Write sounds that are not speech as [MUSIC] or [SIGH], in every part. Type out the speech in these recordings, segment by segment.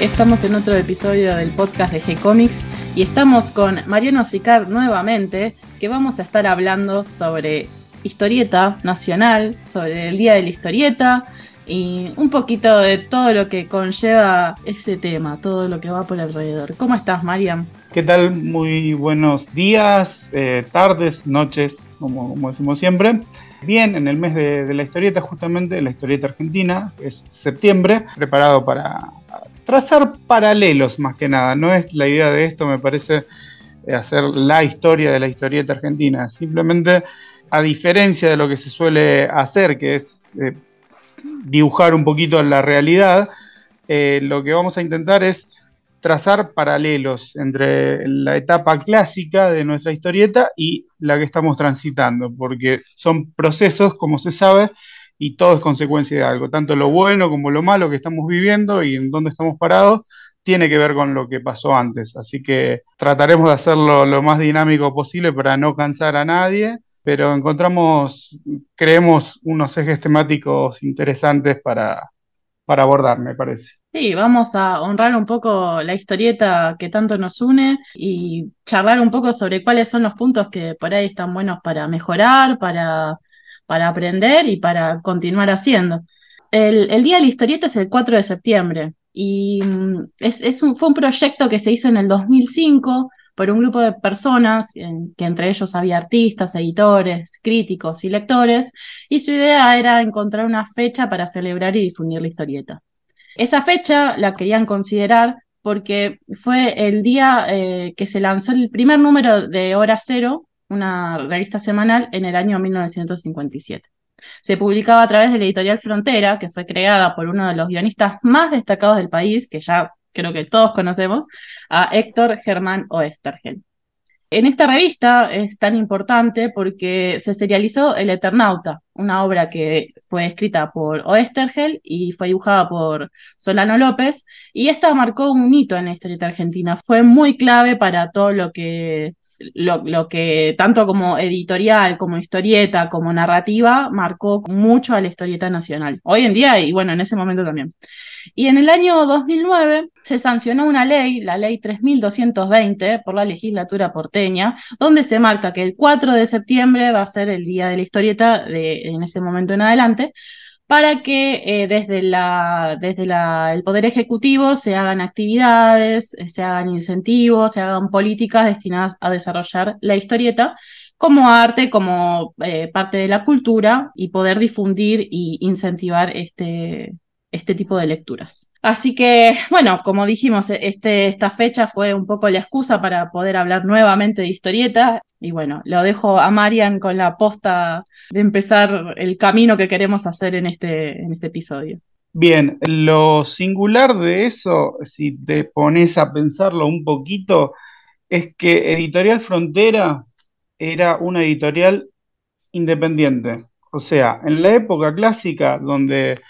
estamos en otro episodio del podcast de G-Comics y estamos con Mariano Sicar nuevamente, que vamos a estar hablando sobre historieta nacional, sobre el Día de la Historieta y un poquito de todo lo que conlleva ese tema, todo lo que va por alrededor. ¿Cómo estás, Mariam? ¿Qué tal? Muy buenos días, eh, tardes, noches, como, decimos siempre. Bien, en el mes de, la historieta, justamente, la historieta argentina, es septiembre, preparado para trazar paralelos más que nada. No es la idea de esto, me parece, eh, hacer la historia de la historieta argentina. Simplemente, a diferencia de lo que se suele hacer, que es eh, dibujar un poquito la realidad, eh, lo que vamos a intentar es trazar paralelos entre la etapa clásica de nuestra historieta y la que estamos transitando, porque son procesos, como se sabe, y todo es consecuencia de algo, tanto lo bueno como lo malo que estamos viviendo y en dónde estamos parados, tiene que ver con lo que pasó antes. Así que trataremos de hacerlo lo más dinámico posible para no cansar a nadie pero encontramos, creemos, unos ejes temáticos interesantes para, para abordar, me parece. Sí, vamos a honrar un poco la historieta que tanto nos une y charlar un poco sobre cuáles son los puntos que por ahí están buenos para mejorar, para, para aprender y para continuar haciendo. El, Día de la Historieta es el 4 de septiembre y mm, es, fue un proyecto que se hizo en el 2005 por un grupo de personas, que entre ellos había artistas, editores, críticos y lectores, y su idea era encontrar una fecha para celebrar y difundir la historieta. Esa fecha la querían considerar porque fue el día eh, que se lanzó el primer número de Hora Cero, una revista semanal, en el año 1957. Se publicaba a través de la editorial Frontera, que fue creada por uno de los guionistas más destacados del país, que ya creo que todos conocemos, a Héctor Germán Oestergel. En esta revista es tan importante porque se serializó El Eternauta, una obra que fue escrita por Oestergel y fue dibujada por Solano López, y esta marcó un hito en la historieta argentina. Fue muy clave para todo lo que lo, que tanto como editorial, como historieta, como narrativa, marcó mucho a la historieta nacional. Hoy en día y bueno, en ese momento también. Y en el año 2009 se sancionó una ley, la ley 3220, por la legislatura porteña, donde se marca que el 4 de septiembre va a ser el día de la historieta de, en ese momento en adelante, para que eh, desde, la, desde la, el Poder Ejecutivo se hagan actividades, eh, se hagan incentivos, se hagan políticas destinadas a desarrollar la historieta como arte, como eh, parte de la cultura y poder difundir y incentivar este, este tipo de lecturas. Así que, bueno, como dijimos, e, este, esta fecha fue un poco la excusa para poder hablar nuevamente de historieta. Y bueno, lo dejo a Marian con la posta de empezar el camino que queremos hacer en este, en este episodio. Bien, lo singular de eso, si te pones a pensarlo un poquito, es que Editorial Frontera era una editorial independiente. O sea, en la época clásica, donde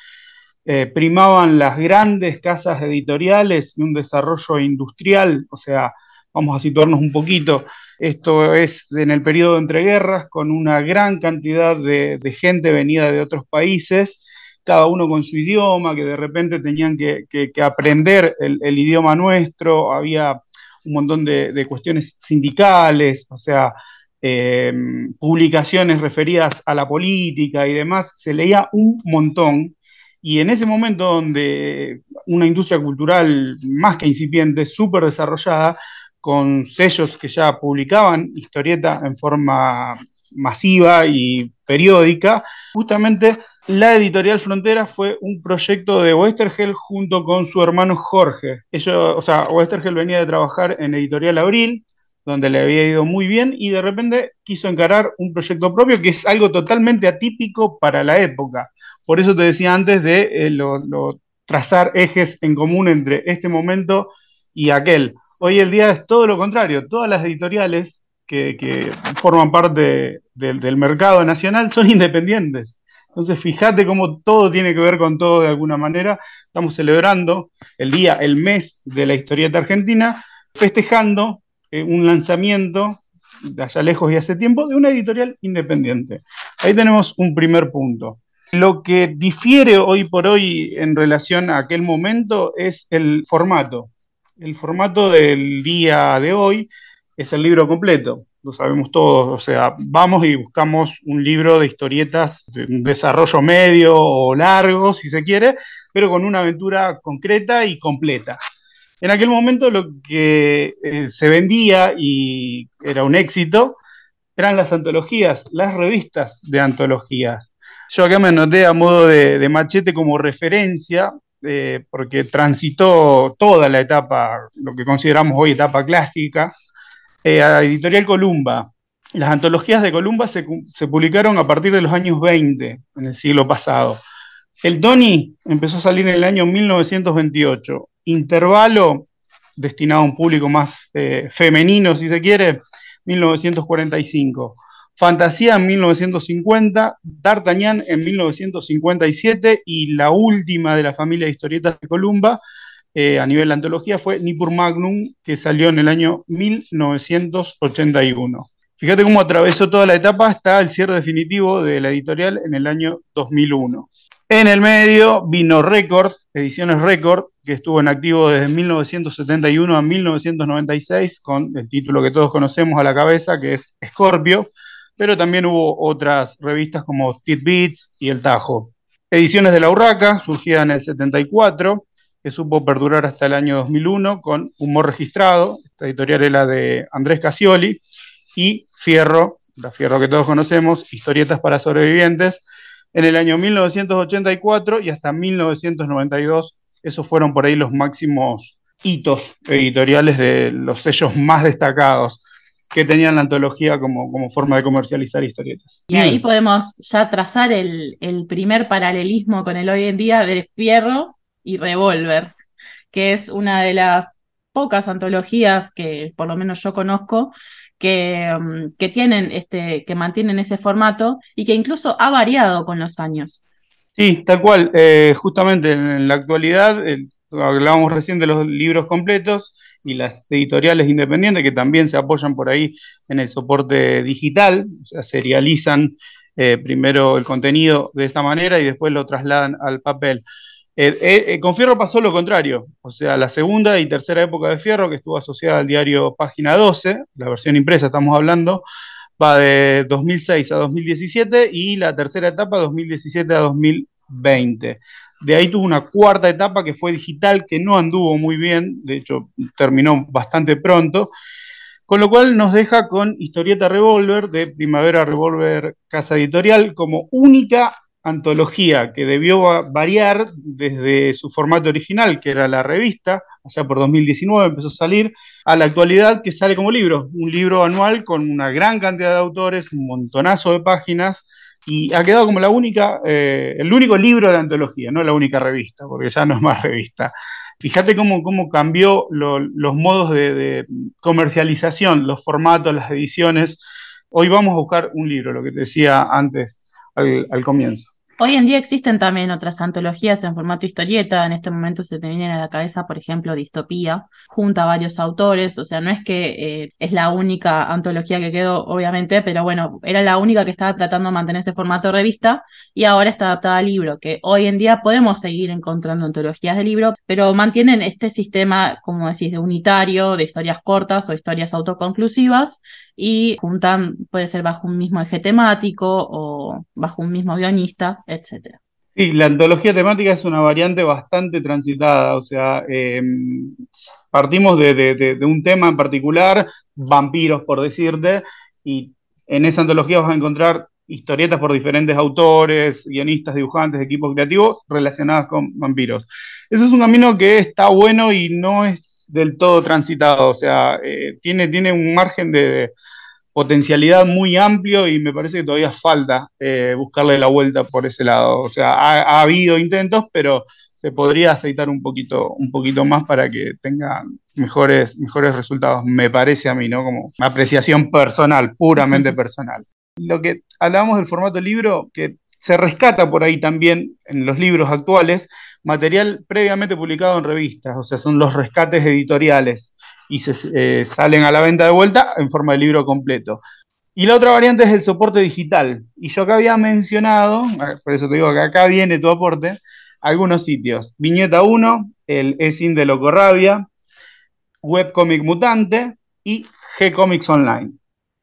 eh, primaban las grandes casas editoriales y un desarrollo industrial, o sea, vamos a situarnos un poquito, esto es en el periodo de entreguerras, con una gran cantidad de, gente venida de otros países, cada uno con su idioma, que de repente tenían que, aprender el, idioma nuestro, había un montón de, cuestiones sindicales, o sea, eh, publicaciones referidas a la política y demás, se leía un montón y en ese momento donde una industria cultural más que incipiente, súper desarrollada, con sellos que ya publicaban historieta en forma masiva y periódica, justamente la editorial Frontera fue un proyecto de Westergel junto con su hermano Jorge. Ellos, o sea, Westergel venía de trabajar en Editorial Abril, donde le había ido muy bien, y de repente quiso encarar un proyecto propio que es algo totalmente atípico para la época. Por eso te decía antes de eh, trazar ejes en común entre este momento y aquel. Hoy el día es todo lo contrario. Todas las editoriales que, forman parte del mercado nacional son [LAUGHS] independientes. Entonces, fíjate cómo todo tiene que ver con todo de alguna manera. Estamos celebrando el día, el mes de la historieta argentina, festejando eh, un lanzamiento de allá lejos y hace tiempo de una editorial independiente. Ahí tenemos un primer punto. Lo que difiere hoy por hoy en relación a aquel momento es el formato. El formato del día de hoy es el libro completo, lo sabemos todos, o sea, vamos y buscamos un libro de historietas de desarrollo medio o largo, si se quiere, pero con una aventura concreta y completa. En aquel momento lo que eh, se vendía y era un éxito eran las antologías, las revistas de antologías. Yo acá me anoté a modo de, machete como referencia, eh, porque transitó toda la etapa, lo que consideramos hoy etapa clásica, eh, a Editorial Columba. Las antologías de Columba se, publicaron a partir de los años 20, en el siglo pasado. El Tony empezó a salir en el año 1928. Intervalo, destinado a un público más eh, femenino, si se quiere, 1945. Fantasía en 1950, D'Artagnan en 1957 y la última de la familia de historietas de Columba eh, a nivel de antología fue Nippur Magnum, que salió en el año 1981. Fíjate cómo atravesó toda la etapa hasta el cierre definitivo de la editorial en el año 2001. En el medio vino Record, Ediciones Record, que estuvo en activo desde 1971 a 1996, con el título que todos conocemos a la cabeza, que es Scorpio, pero también hubo otras revistas como Tidbits y El Tajo. Ediciones de la Urraca, surgida en el 74, que supo perdurar hasta el año 2001 con Humor Registrado, esta editorial era de Andrés Casioli, y Fierro, la Fierro que todos conocemos, Historietas para Sobrevivientes, en el año 1984 y hasta 1992. Esos fueron por ahí los máximos hitos editoriales de los sellos más destacados que tenían la antología como, como forma de comercializar historietas. Y ahí podemos ya trazar el, primer paralelismo con el hoy en día de Fierro y Revolver, que es una de las pocas antologías que por lo menos yo conozco que, mm, que, tienen este, que mantienen ese formato y que incluso ha variado con los años. Sí, tal cual. Eh, justamente en la actualidad, hablábamos recién de los libros completos, y las editoriales independientes que también se apoyan por ahí en el soporte digital, o sea, serializan eh, primero el contenido de esta manera y después lo trasladan al papel. Eh, eh, con Fierro pasó lo contrario, o sea, la segunda y tercera época de Fierro, que estuvo asociada al diario Página 12, la versión impresa estamos hablando, va de 2006 a 2017 y la tercera etapa 2017 a 2020. De ahí tuvo una cuarta etapa que fue digital, que no anduvo muy bien, de hecho terminó bastante pronto, con lo cual nos deja con Historieta Revolver de Primavera Revolver Casa Editorial como única antología que debió variar desde su formato original, que era la revista, sea, por 2019 empezó a salir, a la actualidad que sale como libro, un libro anual con una gran cantidad de autores, un montonazo de páginas, y ha quedado como la única, eh, el único libro de antología, no la única revista, porque ya no es más [LAUGHS] revista. Fíjate cómo, cómo cambió los modos de, comercialización, los formatos, las ediciones. Hoy vamos a buscar un libro, lo que te decía antes al comienzo. Hoy en día existen también otras antologías en formato historieta. En este momento se te vienen a la cabeza, por ejemplo, Distopía, junta a varios autores. O sea, no es que eh, es la única antología que quedó, obviamente, pero bueno, era la única que estaba tratando de mantener ese formato revista y ahora está adaptada al libro, que hoy en día podemos seguir encontrando antologías de libro, pero mantienen este sistema, como decís, de unitario, de historias cortas o historias autoconclusivas y juntan, puede ser bajo un mismo eje temático o bajo un mismo guionista, etcétera. Sí, la antología temática es una variante bastante transitada, o sea, em, partimos de, un tema en particular, vampiros por decirte, y en esa antología vas a encontrar historietas por diferentes autores, guionistas, dibujantes, equipos creativos relacionadas con vampiros. Ese es un camino que está bueno y no es del todo transitado, o sea, eh, tiene, tiene un margen de, potencialidad muy amplio y me parece que todavía falta eh, buscarle la vuelta por ese lado. O sea, ha, habido intentos, pero se podría aceitar un poquito, un poquito más para que tenga mejores, mejores resultados, me parece a mí, ¿no? Como apreciación personal, puramente personal. Lo que hablábamos del formato libro, que se rescata por ahí también en los libros actuales, material previamente publicado en revistas, o sea, son los rescates editoriales y se eh, salen a la venta de vuelta en forma de libro completo. Y la otra variante es el soporte digital. Y yo acá había mencionado, por eso te digo que acá viene tu aporte, algunos sitios. Viñeta 1, el ESIN de Locorrabia, Webcomic Mutante y G-Comics Online.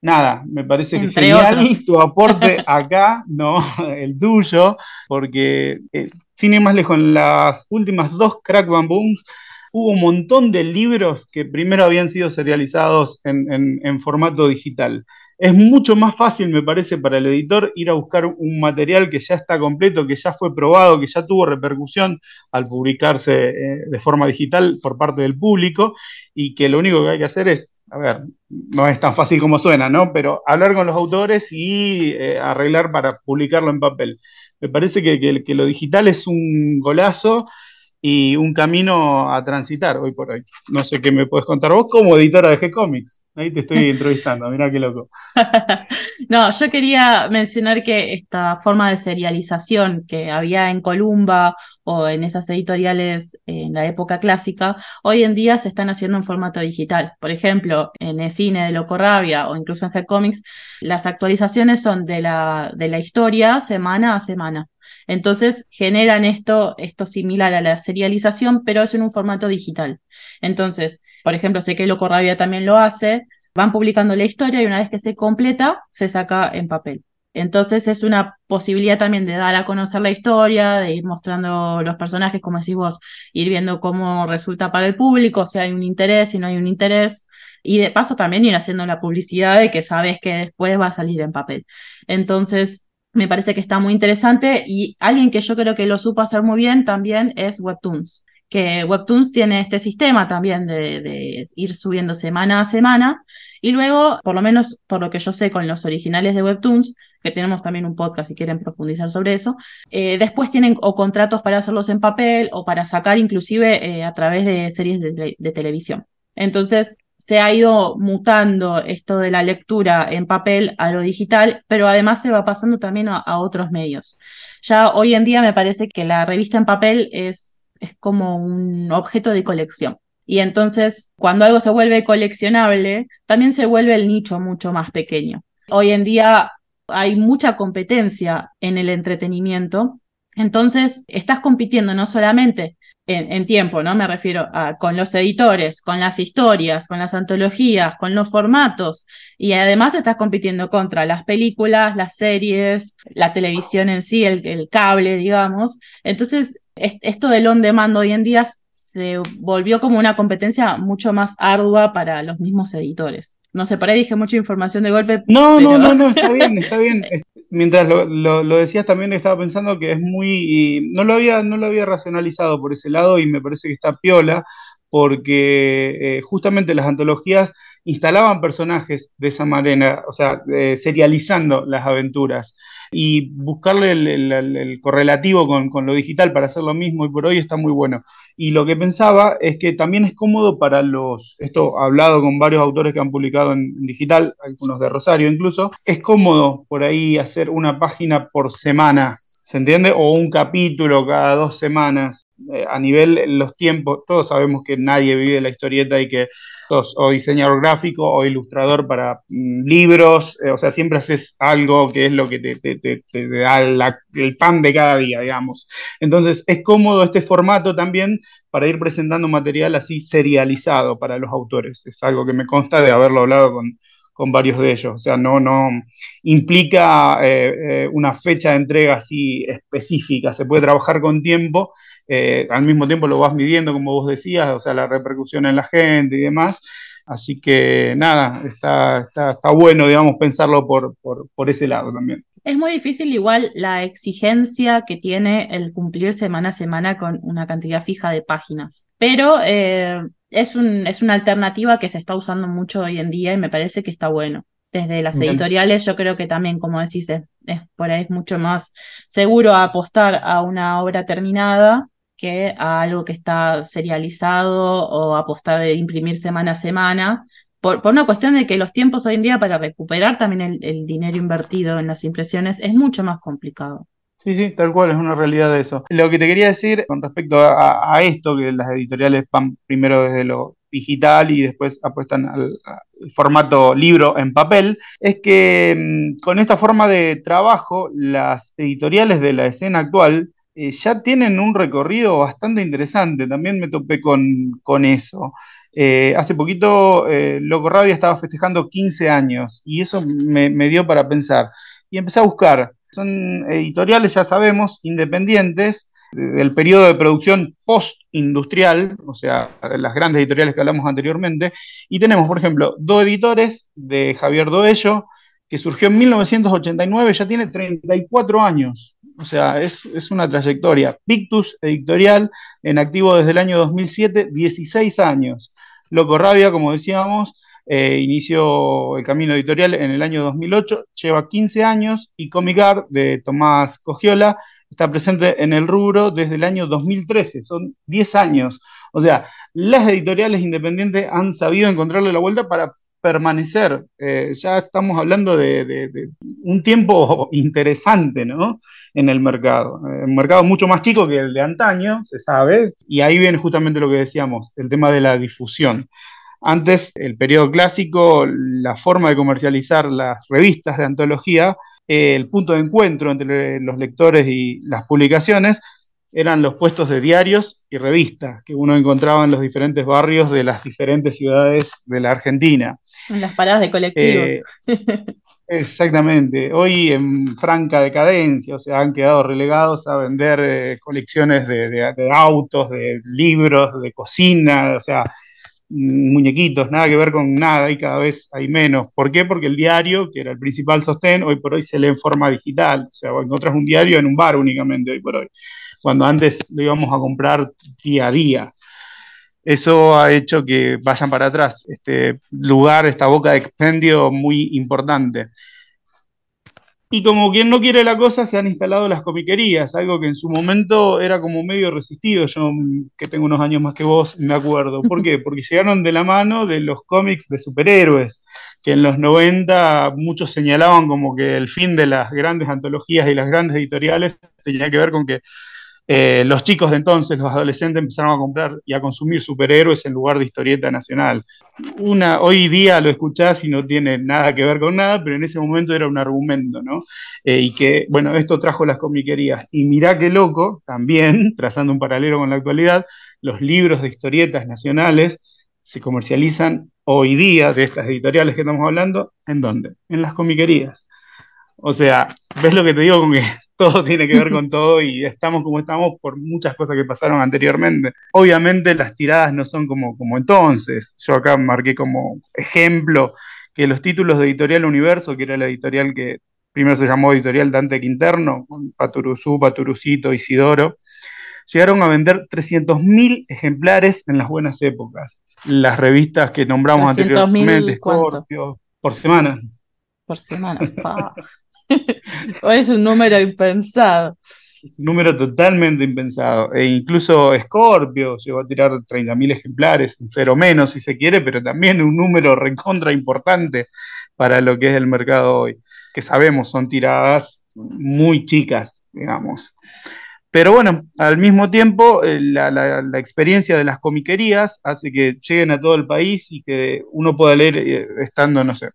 Nada, me parece genial tu aporte [LAUGHS] acá, no [LAUGHS] el tuyo, porque eh, sin ir más lejos, en las últimas dos Crack Booms hubo un montón de libros que primero habían sido serializados en formato digital es mucho más fácil, me parece, para el editor ir a buscar un material que ya está completo, que ya fue probado, que ya tuvo repercusión al publicarse eh, de forma digital por parte del público y que lo único que hay que hacer es, a ver, no es tan fácil como suena, ¿no? Pero hablar con los autores y eh, arreglar para publicarlo en papel. Me parece que, que lo digital es un golazo y un camino a transitar hoy por hoy. No sé qué me puedes contar vos como editora de G-Comics. Ahí te estoy [LAUGHS] entrevistando, mira qué loco. [LAUGHS] no, yo quería mencionar que esta forma de serialización que había en Columba o en esas editoriales en la época clásica, hoy en día se están haciendo en formato digital. Por ejemplo, en el cine de Locorrabia o incluso en G-Comics, las actualizaciones son de la, de la historia semana a semana. Entonces generan esto, esto similar a la serialización, pero es en un formato digital. Entonces, por ejemplo, sé que Loco Rabia también lo hace, van publicando la historia y una vez que se completa, se saca en papel. Entonces es una posibilidad también de dar a conocer la historia, de ir mostrando los personajes, como decís vos, ir viendo cómo resulta para el público, si hay un interés, si no hay un interés, y de paso también ir haciendo la publicidad de que sabes que después va a salir en papel. Entonces, me parece que está muy interesante y alguien que yo creo que lo supo hacer muy bien también es Webtoons que Webtoons tiene este sistema también de, ir subiendo semana a semana y luego, por lo menos por lo que yo sé con los originales de Webtoons, que tenemos también un podcast si quieren profundizar sobre eso, eh, después tienen o contratos para hacerlos en papel o para sacar inclusive eh, a través de series de, televisión. Entonces, se ha ido mutando esto de la lectura en papel a lo digital, pero además se va pasando también a otros medios. Ya hoy en día me parece que la revista en papel es es como un objeto de colección. Y entonces, cuando algo se vuelve coleccionable, también se vuelve el nicho mucho más pequeño. Hoy en día hay mucha competencia en el entretenimiento, entonces estás compitiendo no solamente en, tiempo, ¿no? Me refiero a con los editores, con las historias, con las antologías, con los formatos, y además estás compitiendo contra las películas, las series, la televisión en sí, el, el cable, digamos. Entonces, esto del on demand hoy en día se volvió como una competencia mucho más ardua para los mismos editores. No sé, por ahí dije mucha información de golpe. No, no, no, no, está bien, [LAUGHS] está bien. Mientras lo, decías también estaba pensando que es muy, no lo había, no lo había racionalizado por ese lado y me parece que está piola porque eh, justamente las antologías instalaban personajes de esa manera, o sea, eh, serializando las aventuras y buscarle el, correlativo con, lo digital para hacer lo mismo y por hoy está muy bueno. Y lo que pensaba es que también es cómodo para los, esto hablado con varios autores que han publicado en, digital, algunos de Rosario incluso, es cómodo por ahí hacer una página por semana, ¿se entiende? O un capítulo cada dos semanas. Eh, a nivel los tiempos, todos sabemos que nadie vive la historieta y que o diseñador gráfico o ilustrador para mm, libros, eh, o sea, siempre haces algo que es lo que te, da el pan de cada día, digamos. Entonces, es cómodo este formato también para ir presentando material así serializado para los autores. Es algo que me consta de haberlo hablado con, varios de ellos. O sea, no, no implica eh, eh, una fecha de entrega así específica, se puede trabajar con tiempo eh, al mismo tiempo lo vas midiendo, como vos decías, o sea, la repercusión en la gente y demás. Así que nada, está, está, bueno, digamos, pensarlo por, por, ese lado también. Es muy difícil igual la exigencia que tiene el cumplir semana a semana con una cantidad fija de páginas. Pero es, un, es una alternativa que se está usando mucho hoy en día y me parece que está bueno. Desde las editoriales yo creo que también, como decís, es, por ahí es mucho más seguro apostar a una obra terminada que a algo que está serializado o apostar de imprimir semana a semana, por, por, una cuestión de que los tiempos hoy en día para recuperar también el, dinero invertido en las impresiones es mucho más complicado. Sí, sí, tal cual, es una realidad de eso. Lo que te quería decir con respecto a, esto, que las editoriales van primero desde lo digital y después apuestan al, formato libro en papel, es que mm, con esta forma de trabajo, las editoriales de la escena actual eh, ya tienen un recorrido bastante interesante. También me topé con, eso. Eh, hace poquito eh, Loco Rabia estaba festejando 15 años y eso me, me dio para pensar. Y empecé a buscar. Son editoriales, ya sabemos, independientes, del periodo de producción post-industrial, o sea, las grandes editoriales que hablamos anteriormente, y tenemos, por ejemplo, dos editores de Javier Doello, que surgió en 1989, ya tiene 34 años, o sea, es, es una trayectoria. Pictus Editorial, en activo desde el año 2007, 16 años. Loco Rabia, como decíamos, eh, inició el camino editorial en el año 2008, lleva 15 años, y Comic Art de Tomás Cogiola está presente en el rubro desde el año 2013, son 10 años. O sea, las editoriales independientes han sabido encontrarle la vuelta para permanecer. Eh, ya estamos hablando de, un tiempo [LAUGHS] interesante ¿no? en el mercado. Un mercado mucho más chico que el de antaño, se sabe, y ahí viene justamente lo que decíamos, el tema de la difusión. Antes, el periodo clásico, la forma de comercializar las revistas de antología, eh, el punto de encuentro entre los lectores y las publicaciones, eran los puestos de diarios y revistas que uno encontraba en los diferentes barrios de las diferentes ciudades de la Argentina. En las paradas de colectivo. Eh, exactamente. Hoy en franca decadencia, o sea, han quedado relegados a vender eh, colecciones de, autos, de libros, de cocina, o sea, muñequitos, nada que ver con nada y cada vez hay menos. ¿Por qué? Porque el diario, que era el principal sostén, hoy por hoy se lee en forma digital. O sea, encontrás un diario en un bar únicamente hoy por hoy, cuando antes lo íbamos a comprar día a día. Eso ha hecho que vayan para atrás este lugar, esta boca de expendio muy importante. Y como quien no quiere la cosa, se han instalado las comiquerías, algo que en su momento era como medio resistido. Yo, que tengo unos años más que vos, me acuerdo. ¿Por qué? [LAUGHS] Porque llegaron de la mano de los cómics de superhéroes, que en los 90 muchos señalaban como que el fin de las grandes antologías y las grandes editoriales tenía que ver con que eh, los chicos de entonces, los adolescentes, empezaron a comprar y a consumir superhéroes en lugar de historieta nacional. Hoy día lo escuchás y no tiene nada que ver con nada, pero en ese momento era un argumento, ¿no? Eh, y que, bueno, esto trajo las comiquerías. Y mirá qué loco, también, [LAUGHS] trazando un paralelo con la actualidad, los libros de historietas nacionales se comercializan hoy día de estas editoriales que estamos hablando, ¿en dónde? En las comiquerías. O sea, ¿ves lo que te digo con que [LAUGHS] todo tiene que ver con todo y estamos como estamos por muchas cosas que pasaron anteriormente. Obviamente las tiradas no son como, como entonces. Yo acá marqué como ejemplo que los títulos de Editorial Universo, que era la editorial que primero se llamó Editorial Dante Quinterno, con Paturuzú, Paturucito, Isidoro, llegaron a vender 300.000 ejemplares en las buenas épocas. Las revistas que nombramos anteriormente, Scorpio, por semana. Por semana, es un número impensado. Número totalmente impensado. E incluso Scorpio llegó a tirar 30.000 ejemplares, un cero menos si se quiere, pero también un número recontra importante para lo que es el mercado hoy, que sabemos son tiradas muy chicas, digamos. Pero bueno, al mismo tiempo, eh, la, la, experiencia de las comiquerías hace que lleguen a todo el país y que uno pueda leer eh, estando, no sé,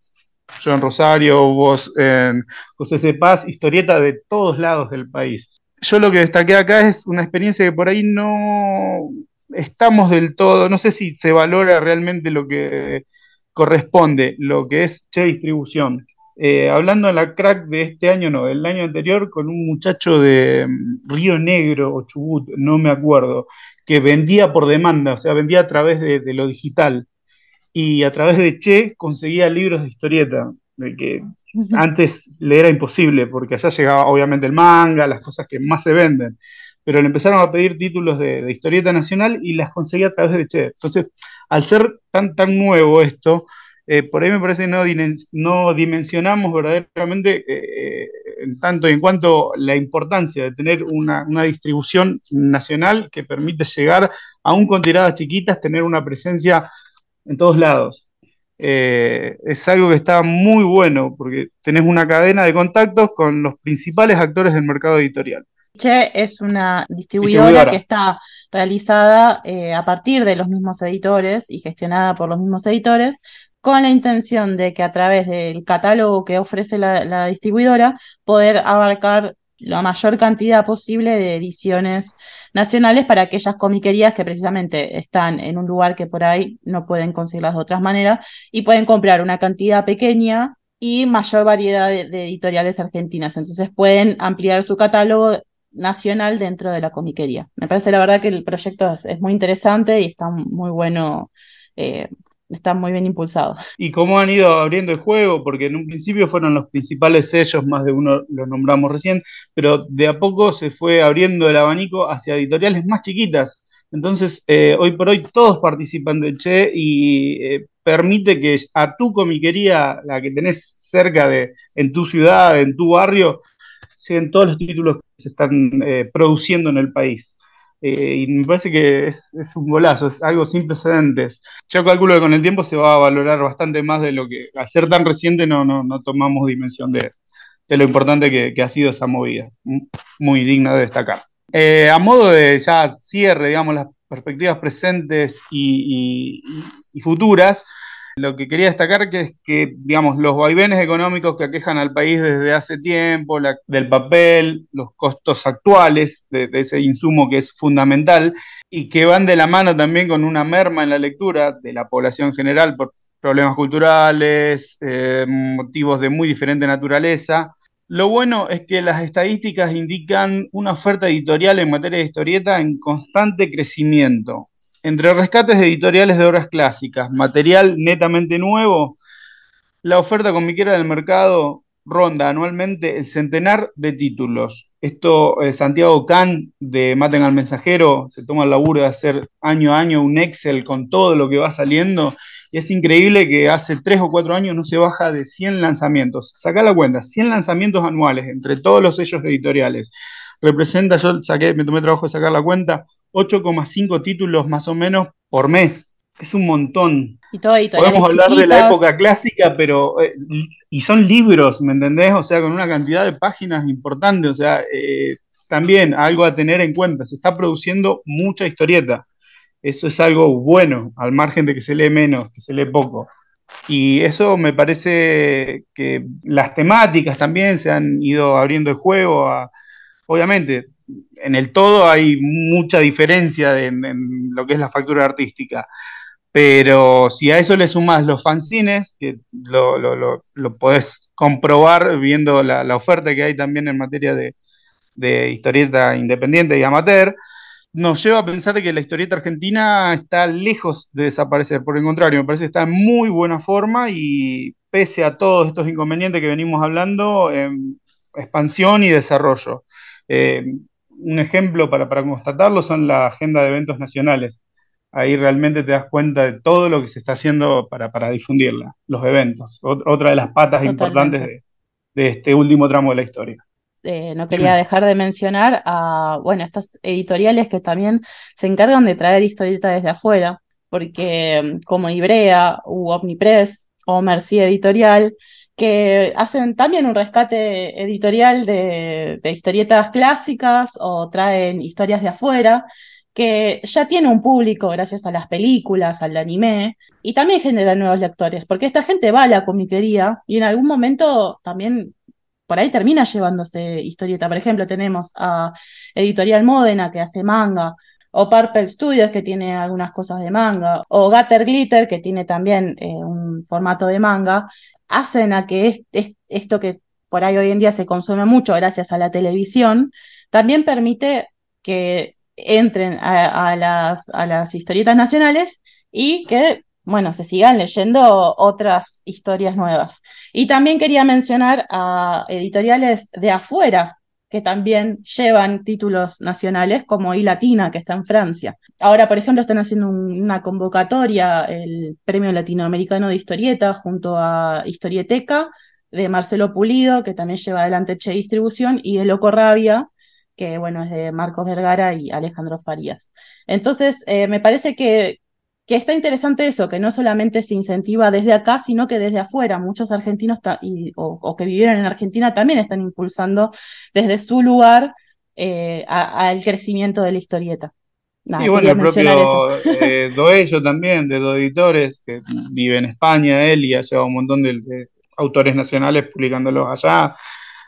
yo en Rosario, vos en José C. Paz, historieta de todos lados del país. Yo lo que destaqué acá es una experiencia que por ahí no estamos del todo, no sé si se valora realmente lo que corresponde, lo que es che distribución. Eh, hablando de la crack de este año, no, del año anterior, con un muchacho de mm, Río Negro o Chubut, no me acuerdo, que vendía por demanda, o sea, vendía a través de lo digital y a través de Che conseguía libros de historieta, de que antes le era imposible, porque allá llegaba obviamente el manga, las cosas que más se venden, pero le empezaron a pedir títulos de, historieta nacional y las conseguía a través de Che. Entonces, al ser tan, tan nuevo esto, eh, por ahí me parece que no, no dimensionamos verdaderamente eh, en tanto y en cuanto la importancia de tener una, una, distribución nacional que permite llegar aún con tiradas chiquitas, tener una presencia en todos lados. Eh, es algo que está muy bueno porque tenés una cadena de contactos con los principales actores del mercado editorial. Che es una distribuidora, que está realizada eh, a partir de los mismos editores y gestionada por los mismos editores, con la intención de que a través del catálogo que ofrece la, distribuidora poder abarcar la mayor cantidad posible de ediciones nacionales para aquellas comiquerías que precisamente están en un lugar que por ahí no pueden conseguirlas de otras maneras y pueden comprar una cantidad pequeña y mayor variedad de, editoriales argentinas. Entonces pueden ampliar su catálogo nacional dentro de la comiquería. Me parece la verdad que el proyecto es, muy interesante y está muy bueno. Eh, está muy bien impulsado. ¿Y cómo han ido abriendo el juego? Porque en un principio fueron los principales sellos, más de uno los nombramos recién, pero de a poco se fue abriendo el abanico hacia editoriales más chiquitas. Entonces, eh, hoy por hoy todos participan de Che y eh, permite que a tu comiquería, la que tenés cerca de, en tu ciudad, en tu barrio, sean todos los títulos que se están eh, produciendo en el país. Y me parece que es, un golazo, es algo sin precedentes. Yo calculo que con el tiempo se va a valorar bastante más de lo que, al ser tan reciente, no, no, tomamos dimensión de, lo importante que, que ha sido esa movida. Muy digna de destacar. Eh, a modo de ya cierre, digamos, las perspectivas presentes y, futuras, lo que quería destacar que es que, digamos, los vaivenes económicos que aquejan al país desde hace tiempo, del papel, los costos actuales de, ese insumo que es fundamental y que van de la mano también con una merma en la lectura de la población general por problemas culturales, eh, motivos de muy diferente naturaleza, lo bueno es que las estadísticas indican una oferta editorial en materia de historieta en constante crecimiento. Entre rescates editoriales de obras clásicas, material netamente nuevo, la oferta comiquera del mercado ronda anualmente el centenar de títulos. Esto, eh, Santiago Can de Maten al Mensajero se toma el laburo de hacer año a año un Excel con todo lo que va saliendo y es increíble que hace tres o cuatro años no se baja de 100 lanzamientos. Saca la cuenta, 100 lanzamientos anuales entre todos los sellos editoriales. Representa, yo saqué, me tomé trabajo de sacar la cuenta, 8,5 títulos más o menos por mes. Es un montón. Y todo Podemos hablar de la época clásica, pero. Eh, y son libros, ¿me entendés? O sea, con una cantidad de páginas importante. O sea, eh, también algo a tener en cuenta. Se está produciendo mucha historieta. Eso es algo bueno, al margen de que se lee menos, que se lee poco. Y eso me parece que las temáticas también se han ido abriendo el juego. obviamente, en el todo hay mucha diferencia en, lo que es la factura artística. Pero si a eso le sumas los fanzines, que lo, lo, podés comprobar viendo la, oferta que hay también en materia de, de historieta independiente y amateur, nos lleva a pensar que la historieta argentina está lejos de desaparecer. Por el contrario, me parece que está en muy buena forma y pese a todos estos inconvenientes que venimos hablando, expansión y desarrollo. Eh, un ejemplo para, constatarlo son la agenda de eventos nacionales. Ahí realmente te das cuenta de todo lo que se está haciendo para, difundirla, los eventos. otra de las patas importantes de este último tramo de la historia. Eh, no quería dejar de mencionar a, bueno, estas editoriales que también se encargan de traer historietas desde afuera, porque mm, como Ibrea u Omnipress o Merci Editorial, que hacen también un rescate editorial de, historietas clásicas o traen historias de afuera, que ya tiene un público gracias a las películas, al anime, y también genera nuevos lectores, porque esta gente va a la comiquería y en algún momento también por ahí termina llevándose historieta. Por ejemplo, tenemos a Editorial Módena que hace manga, o Purple Studios que tiene algunas cosas de manga, o Gatter Glitter que tiene también eh, un formato de manga, hacen a que esto que por ahí hoy en día se consume mucho gracias a la televisión, también permite que entren a, las, a las historietas nacionales y que bueno, se sigan leyendo otras historias nuevas. Y también quería mencionar a editoriales de afuera que también llevan títulos nacionales, como I Latina, que está en Francia. Ahora, por ejemplo, están haciendo una convocatoria, el Premio Latinoamericano de Historieta, junto a Historieteca, de Marcelo Pulido, que también lleva adelante Che Distribución, y de Loco Rabia, que bueno, es de Marcos Vergara y Alejandro Farías. Entonces, eh, me parece que, que está interesante eso, que no solamente se incentiva desde acá, sino que desde afuera. Muchos argentinos o, que vivieron en Argentina también están impulsando desde su lugar eh, al crecimiento de la historieta. sí, bueno, el propio eh, [LAUGHS] Doello también, de dos editores, que vive en España, él, y ha llevado un montón de, autores nacionales publicándolos allá.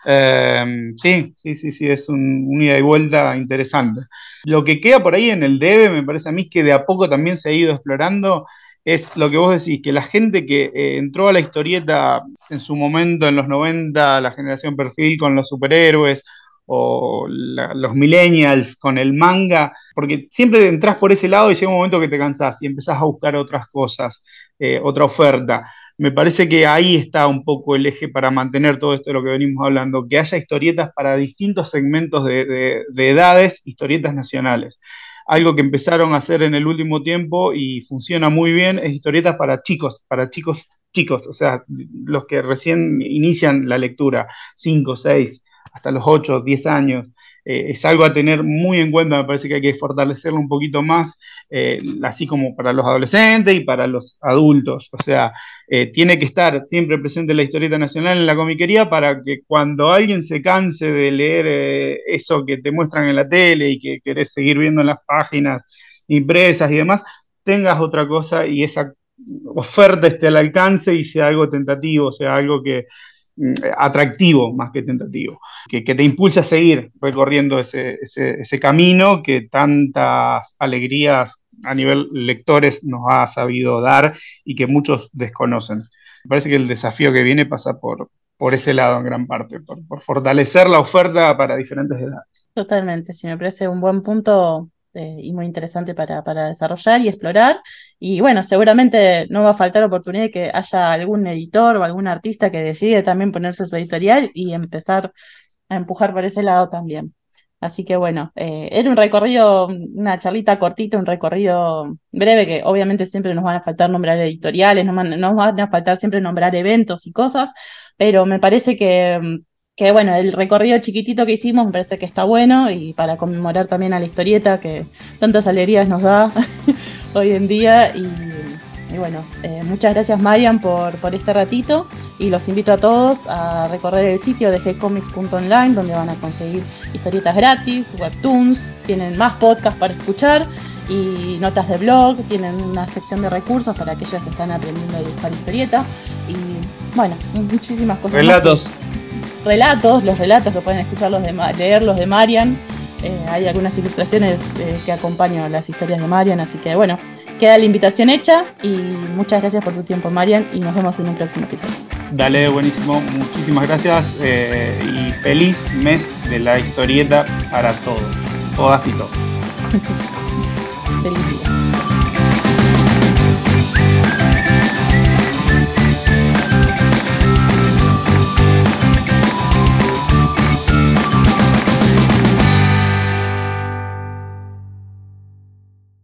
Eh, sí, sí, sí, sí, es un, ida y vuelta interesante. Lo que queda por ahí en el debe, me parece a mí que de a poco también se ha ido explorando, es lo que vos decís, que la gente que eh, entró a la historieta en su momento, en los 90, la generación perfil con los superhéroes, o los millennials con el manga, porque siempre entras por ese lado y llega un momento que te cansás y empezás a buscar otras cosas, eh, otra oferta. Me parece que ahí está un poco el eje para mantener todo esto de lo que venimos hablando, que haya historietas para distintos segmentos de edades, historietas nacionales algo que empezaron a hacer en el último tiempo y funciona muy bien, es historietas para chicos, para chicos chicos, o sea, los que recién inician la lectura, 5, 6, hasta los 8, 10 años. Eh, es algo a tener muy en cuenta, me parece que hay que fortalecerlo un poquito más, eh, así como para los adolescentes y para los adultos. O sea, eh, tiene que estar siempre presente la historieta nacional en la comiquería para que cuando alguien se canse de leer eso que te muestran en la tele y que querés seguir viendo en las páginas impresas y demás, tengas otra cosa y esa oferta esté al alcance y sea algo tentativo, sea algo que, atractivo más que tentativo, que, te impulsa a seguir recorriendo ese, camino que tantas alegrías a nivel lectores nos ha sabido dar y que muchos desconocen. Me parece que el desafío que viene pasa por, por ese lado en gran parte, por, por fortalecer la oferta para diferentes edades. Totalmente, sí, me parece un buen punto eh, y muy interesante para, para, desarrollar y explorar. Y bueno, seguramente no va a faltar oportunidad de que haya algún editor o algún artista que decide también ponerse su editorial y empezar a empujar por ese lado también. Así que bueno, eh, era un recorrido, una charlita cortita, un recorrido breve, que obviamente siempre nos van a faltar nombrar editoriales, nos nos van a faltar siempre nombrar eventos y cosas, pero me parece que que bueno, el recorrido chiquitito que hicimos me parece que está bueno y para conmemorar también a la historieta que tantas alegrías nos da [LAUGHS] hoy en día. Y, bueno, eh, muchas gracias Marian por, por este ratito y los invito a todos a recorrer el sitio de gcomics.online donde van a conseguir historietas gratis, webtoons, tienen más podcasts para escuchar y notas de blog, tienen una sección de recursos para aquellos que están aprendiendo a dibujar historieta y bueno, muchísimas cosas. Relatos relatos, los relatos que pueden escuchar los de, leer los de Marian. Eh, hay algunas ilustraciones eh, que acompañan las historias de Marian, así que bueno, queda la invitación hecha y muchas gracias por tu tiempo Marian y nos vemos en un próximo episodio. Dale, buenísimo, muchísimas gracias eh, y feliz mes de la historieta para todos, todas y todos. [LAUGHS] feliz día.